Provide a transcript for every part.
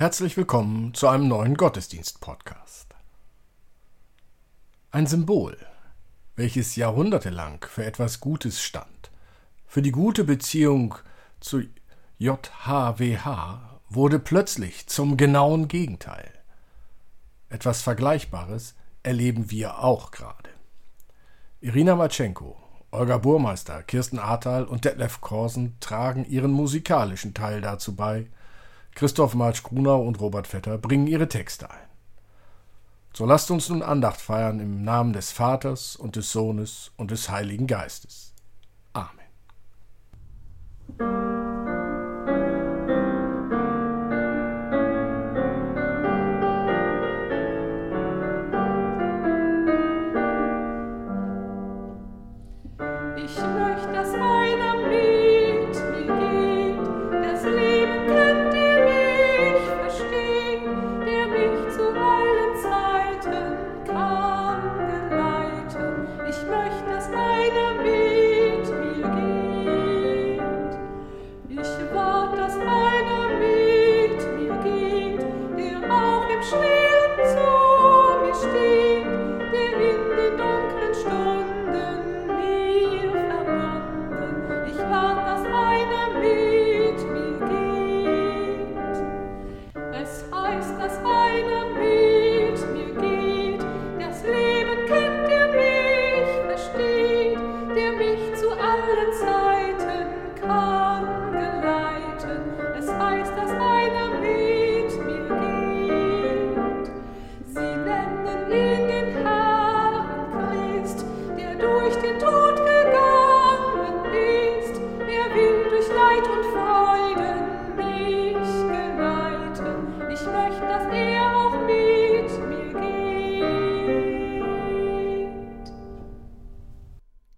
Herzlich willkommen zu einem neuen Gottesdienst-Podcast. Ein Symbol, welches jahrhundertelang für etwas Gutes stand, für die gute Beziehung zu JHWH, wurde plötzlich zum genauen Gegenteil. Etwas Vergleichbares erleben wir auch gerade. Irina Matschenko, Olga Burmeister, Kirsten Ahrtal und Detlef Korsen tragen ihren musikalischen Teil dazu bei, Christoph Marsch-Grunau und Robert Vetter bringen ihre Texte ein. So lasst uns nun Andacht feiern im Namen des Vaters und des Sohnes und des Heiligen Geistes.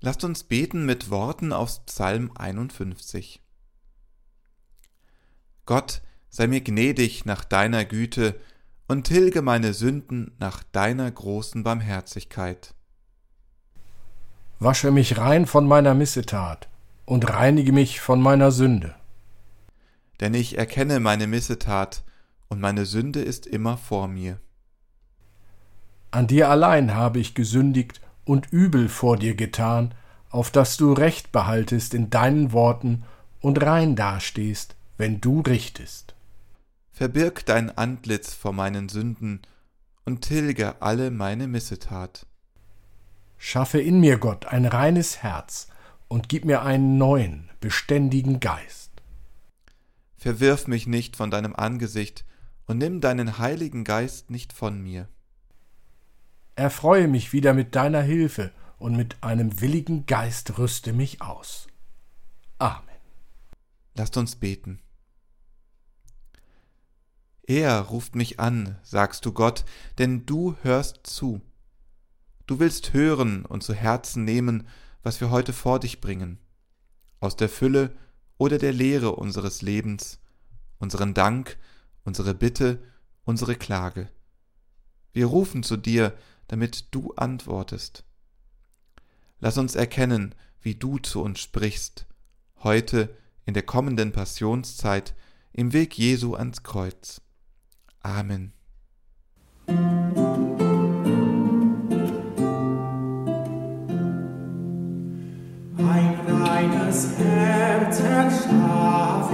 Lasst uns beten mit Worten aus Psalm 51. Gott, sei mir gnädig nach deiner Güte und tilge meine Sünden nach deiner großen Barmherzigkeit. Wasche mich rein von meiner Missetat und reinige mich von meiner Sünde. Denn ich erkenne meine Missetat und meine Sünde ist immer vor mir. An dir allein habe ich gesündigt und übel vor dir getan, auf dass du Recht behaltest in deinen Worten und rein dastehst, wenn du richtest. Verbirg dein Antlitz vor meinen Sünden und tilge alle meine Missetat. Schaffe in mir, Gott, ein reines Herz und gib mir einen neuen, beständigen Geist. Verwirf mich nicht von deinem Angesicht und nimm deinen Heiligen Geist nicht von mir. Erfreue mich wieder mit deiner Hilfe und mit einem willigen Geist rüste mich aus. Amen. Lasst uns beten. Er ruft mich an, sagst du Gott, denn du hörst zu. Du willst hören und zu Herzen nehmen, was wir heute vor dich bringen, aus der Fülle oder der Leere unseres Lebens, unseren Dank, unsere Bitte, unsere Klage. Wir rufen zu dir, damit du antwortest. Lass uns erkennen, wie du zu uns sprichst, heute in der kommenden Passionszeit im Weg Jesu ans Kreuz. Amen. Ein reines Herz erschaf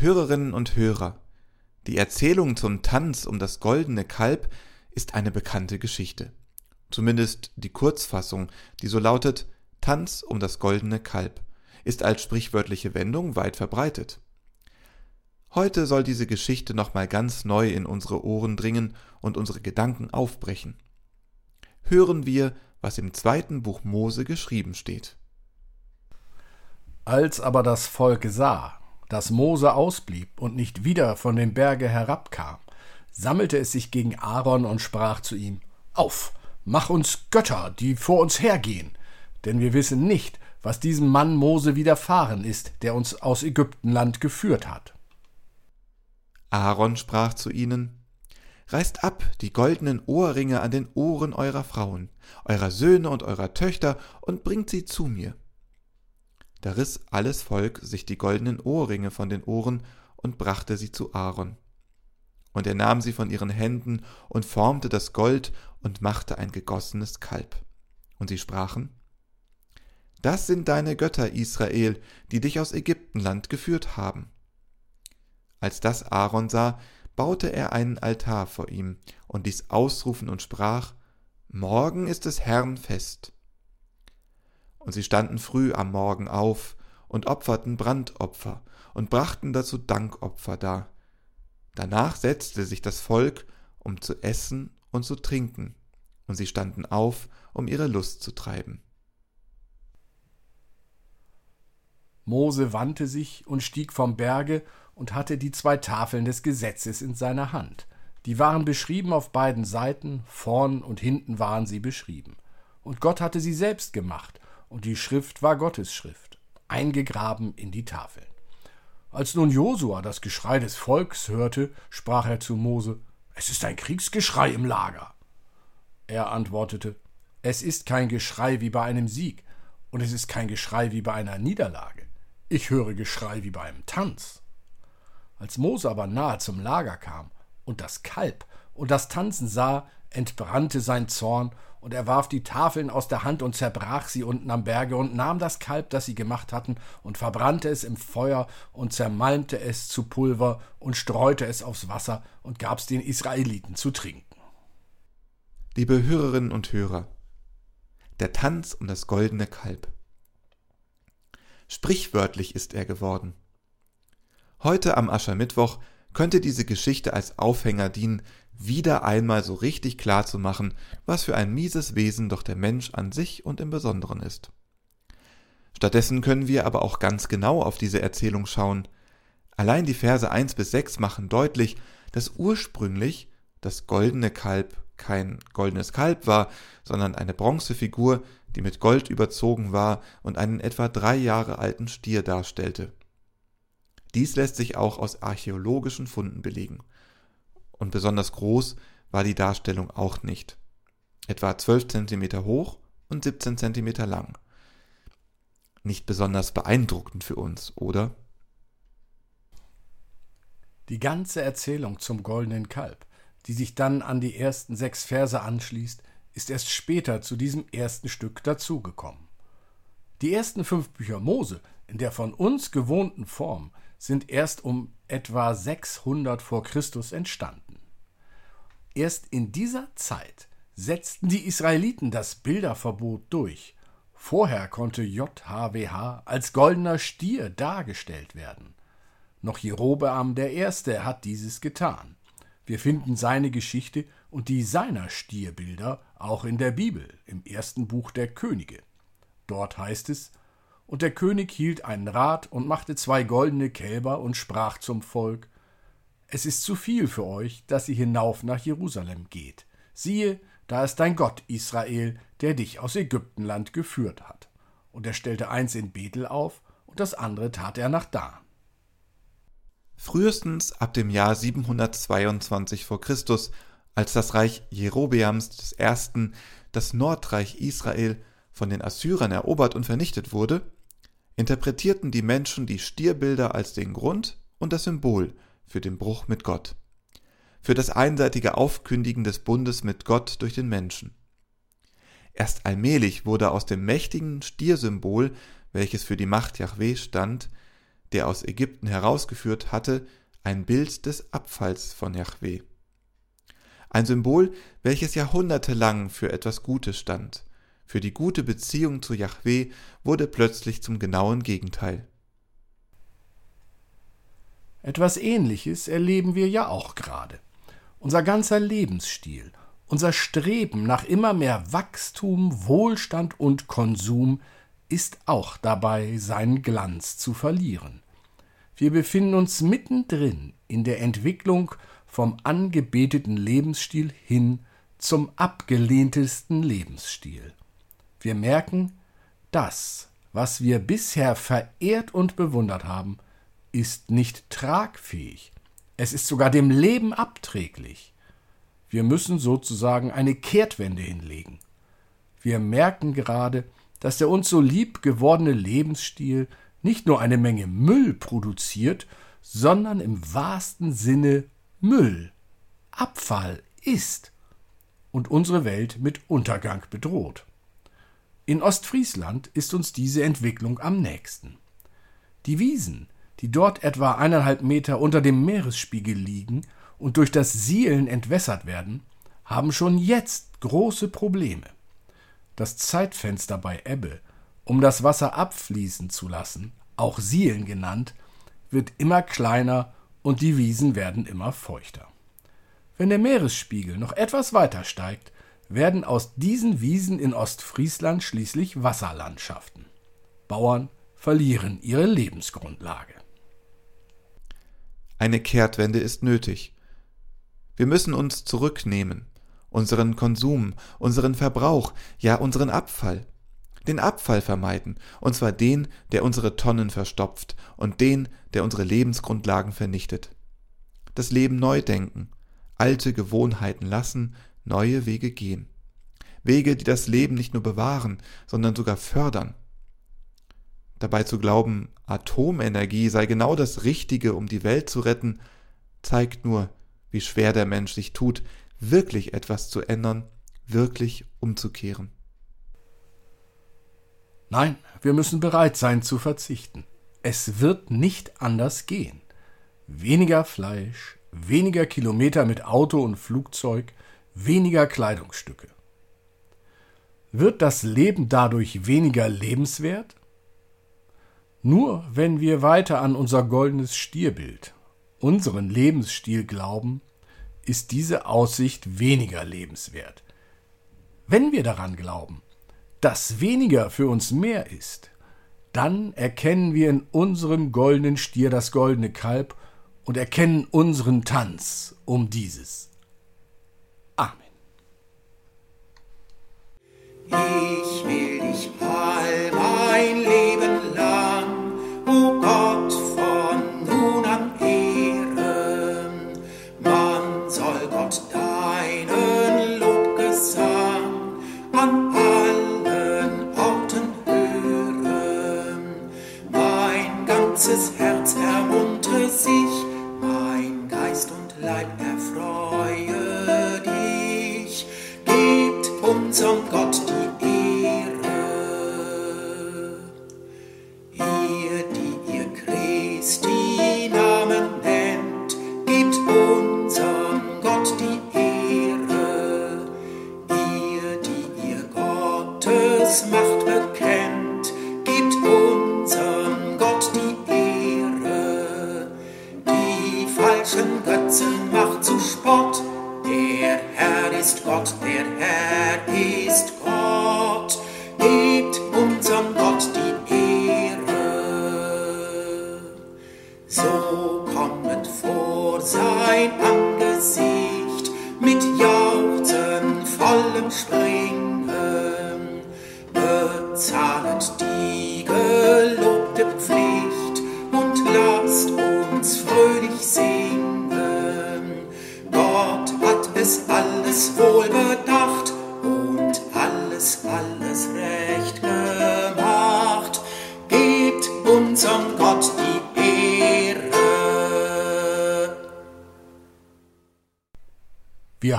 Hörerinnen und Hörer, die Erzählung zum Tanz um das goldene Kalb ist eine bekannte Geschichte. Zumindest die Kurzfassung, die so lautet Tanz um das goldene Kalb, ist als sprichwörtliche Wendung weit verbreitet. Heute soll diese Geschichte nochmal ganz neu in unsere Ohren dringen und unsere Gedanken aufbrechen. Hören wir, was im zweiten Buch Mose geschrieben steht. Als aber das Volk sah, dass Mose ausblieb und nicht wieder von dem Berge herabkam, sammelte es sich gegen Aaron und sprach zu ihm Auf, mach uns Götter, die vor uns hergehen, denn wir wissen nicht, was diesem Mann Mose widerfahren ist, der uns aus Ägyptenland geführt hat. Aaron sprach zu ihnen Reißt ab die goldenen Ohrringe an den Ohren eurer Frauen, eurer Söhne und eurer Töchter, und bringt sie zu mir. Da riß alles Volk sich die goldenen Ohrringe von den Ohren und brachte sie zu Aaron. Und er nahm sie von ihren Händen und formte das Gold und machte ein gegossenes Kalb. Und sie sprachen, Das sind deine Götter, Israel, die dich aus Ägyptenland geführt haben. Als das Aaron sah, baute er einen Altar vor ihm und ließ ausrufen und sprach, Morgen ist des Herrn Fest. Und sie standen früh am Morgen auf und opferten Brandopfer und brachten dazu Dankopfer dar. Danach setzte sich das Volk, um zu essen und zu trinken, und sie standen auf, um ihre Lust zu treiben. Mose wandte sich und stieg vom Berge und hatte die zwei Tafeln des Gesetzes in seiner Hand. Die waren beschrieben auf beiden Seiten, vorn und hinten waren sie beschrieben. Und Gott hatte sie selbst gemacht und die Schrift war Gottes Schrift, eingegraben in die Tafeln. Als nun Josua das Geschrei des Volks hörte, sprach er zu Mose: Es ist ein Kriegsgeschrei im Lager. Er antwortete: Es ist kein Geschrei wie bei einem Sieg, und es ist kein Geschrei wie bei einer Niederlage. Ich höre Geschrei wie bei einem Tanz. Als Mose aber nahe zum Lager kam und das Kalb und das Tanzen sah, entbrannte sein Zorn und er warf die Tafeln aus der Hand und zerbrach sie unten am Berge und nahm das Kalb, das sie gemacht hatten, und verbrannte es im Feuer und zermalmte es zu Pulver und streute es aufs Wasser und gab's den Israeliten zu trinken. Liebe Hörerinnen und Hörer, der Tanz um das goldene Kalb. Sprichwörtlich ist er geworden. Heute am Aschermittwoch könnte diese Geschichte als Aufhänger dienen, wieder einmal so richtig klar zu machen, was für ein mieses Wesen doch der Mensch an sich und im Besonderen ist. Stattdessen können wir aber auch ganz genau auf diese Erzählung schauen. Allein die Verse 1 bis 6 machen deutlich, dass ursprünglich das goldene Kalb kein goldenes Kalb war, sondern eine Bronzefigur, die mit Gold überzogen war und einen etwa drei Jahre alten Stier darstellte. Dies lässt sich auch aus archäologischen Funden belegen und besonders groß war die Darstellung auch nicht. Etwa 12 cm hoch und 17 cm lang. Nicht besonders beeindruckend für uns, oder? Die ganze Erzählung zum goldenen Kalb, die sich dann an die ersten sechs Verse anschließt, ist erst später zu diesem ersten Stück dazugekommen. Die ersten fünf Bücher Mose in der von uns gewohnten Form sind erst um etwa 600 vor Christus entstanden. Erst in dieser Zeit setzten die Israeliten das Bilderverbot durch. Vorher konnte JHWH als goldener Stier dargestellt werden. Noch Jerobeam I. hat dieses getan. Wir finden seine Geschichte und die seiner Stierbilder auch in der Bibel, im ersten Buch der Könige. Dort heißt es, und der König hielt einen Rat und machte zwei goldene Kälber und sprach zum Volk, es ist zu viel für euch, dass ihr hinauf nach Jerusalem geht. Siehe, da ist dein Gott Israel, der dich aus Ägyptenland geführt hat. Und er stellte eins in Bethel auf, und das andere tat er nach Dan. Frühestens ab dem Jahr 722 vor Christus, als das Reich Jerobeams I., das Nordreich Israel, von den Assyrern erobert und vernichtet wurde, interpretierten die Menschen die Stierbilder als den Grund und das Symbol für den Bruch mit Gott, für das einseitige Aufkündigen des Bundes mit Gott durch den Menschen. Erst allmählich wurde aus dem mächtigen Stiersymbol, welches für die Macht Jahweh stand, der aus Ägypten herausgeführt hatte, ein Bild des Abfalls von Yahweh. Ein Symbol, welches jahrhundertelang für etwas Gutes stand. Für die gute Beziehung zu Yahweh wurde plötzlich zum genauen Gegenteil. Etwas Ähnliches erleben wir ja auch gerade. Unser ganzer Lebensstil, unser Streben nach immer mehr Wachstum, Wohlstand und Konsum ist auch dabei, seinen Glanz zu verlieren. Wir befinden uns mittendrin in der Entwicklung vom angebeteten Lebensstil hin zum abgelehntesten Lebensstil. Wir merken, das, was wir bisher verehrt und bewundert haben, ist nicht tragfähig. Es ist sogar dem Leben abträglich. Wir müssen sozusagen eine Kehrtwende hinlegen. Wir merken gerade, dass der uns so lieb gewordene Lebensstil nicht nur eine Menge Müll produziert, sondern im wahrsten Sinne Müll, Abfall ist und unsere Welt mit Untergang bedroht. In Ostfriesland ist uns diese Entwicklung am nächsten. Die Wiesen, die dort etwa eineinhalb Meter unter dem Meeresspiegel liegen und durch das Sielen entwässert werden, haben schon jetzt große Probleme. Das Zeitfenster bei Ebbe, um das Wasser abfließen zu lassen, auch Sielen genannt, wird immer kleiner und die Wiesen werden immer feuchter. Wenn der Meeresspiegel noch etwas weiter steigt, werden aus diesen Wiesen in Ostfriesland schließlich Wasserlandschaften. Bauern verlieren ihre Lebensgrundlage. Eine Kehrtwende ist nötig. Wir müssen uns zurücknehmen, unseren Konsum, unseren Verbrauch, ja unseren Abfall. Den Abfall vermeiden, und zwar den, der unsere Tonnen verstopft und den, der unsere Lebensgrundlagen vernichtet. Das Leben neu denken, alte Gewohnheiten lassen, neue Wege gehen. Wege, die das Leben nicht nur bewahren, sondern sogar fördern. Dabei zu glauben, Atomenergie sei genau das Richtige, um die Welt zu retten, zeigt nur, wie schwer der Mensch sich tut, wirklich etwas zu ändern, wirklich umzukehren. Nein, wir müssen bereit sein zu verzichten. Es wird nicht anders gehen. Weniger Fleisch, weniger Kilometer mit Auto und Flugzeug, weniger Kleidungsstücke. Wird das Leben dadurch weniger lebenswert? Nur wenn wir weiter an unser goldenes Stierbild, unseren Lebensstil glauben, ist diese Aussicht weniger lebenswert. Wenn wir daran glauben, dass weniger für uns mehr ist, dann erkennen wir in unserem goldenen Stier das goldene Kalb und erkennen unseren Tanz um dieses. Amen. Ich will dich all Gebt unserem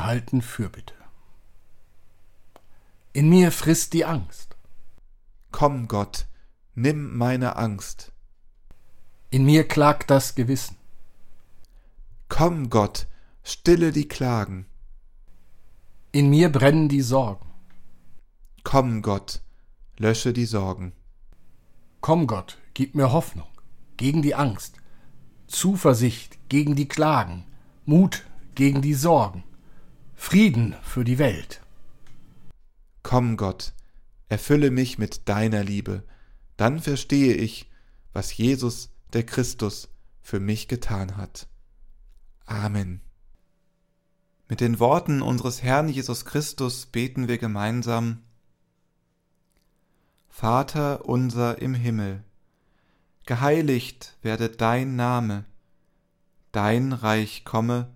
Wir halten Fürbitte. In mir frisst die Angst. Komm, Gott, nimm meine Angst. In mir klagt das Gewissen. Komm, Gott, stille die Klagen. In mir brennen die Sorgen. Komm, Gott, lösche die Sorgen. Komm, Gott, gib mir Hoffnung gegen die Angst, Zuversicht gegen die Klagen, Mut gegen die Sorgen, Frieden für die Welt. Komm, Gott, erfülle mich mit deiner Liebe, dann verstehe ich, was Jesus, der Christus, für mich getan hat. Amen. Mit den Worten unseres Herrn Jesus Christus beten wir gemeinsam Vater unser im Himmel, geheiligt werde dein Name, dein Reich komme,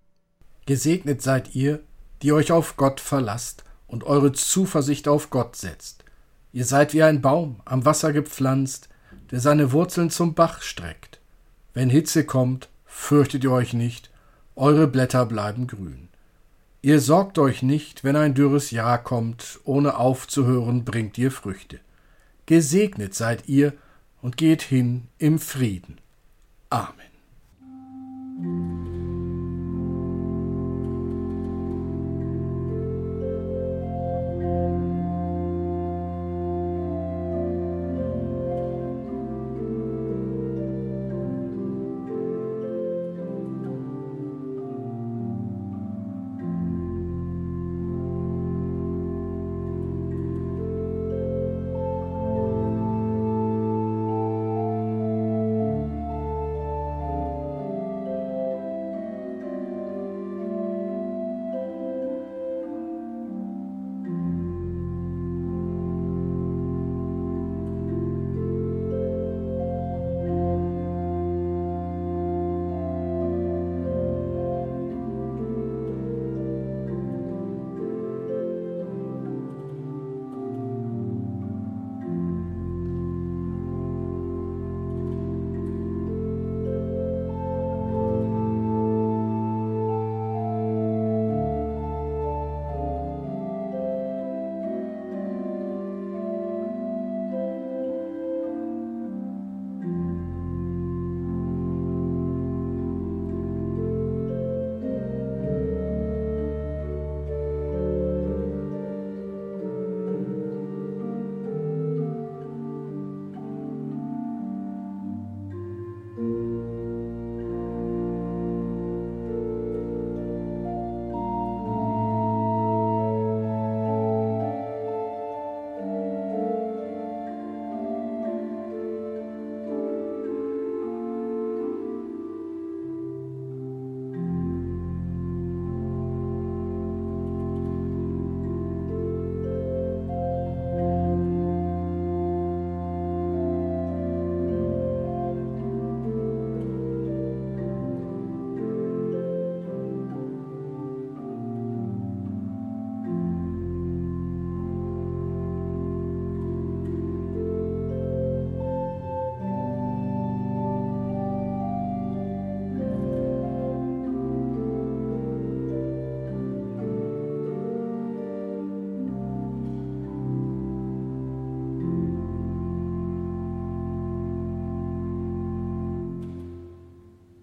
Gesegnet seid ihr, die euch auf Gott verlasst und eure Zuversicht auf Gott setzt. Ihr seid wie ein Baum am Wasser gepflanzt, der seine Wurzeln zum Bach streckt. Wenn Hitze kommt, fürchtet ihr euch nicht, eure Blätter bleiben grün. Ihr sorgt euch nicht, wenn ein dürres Jahr kommt, ohne aufzuhören bringt ihr Früchte. Gesegnet seid ihr und geht hin im Frieden. Amen.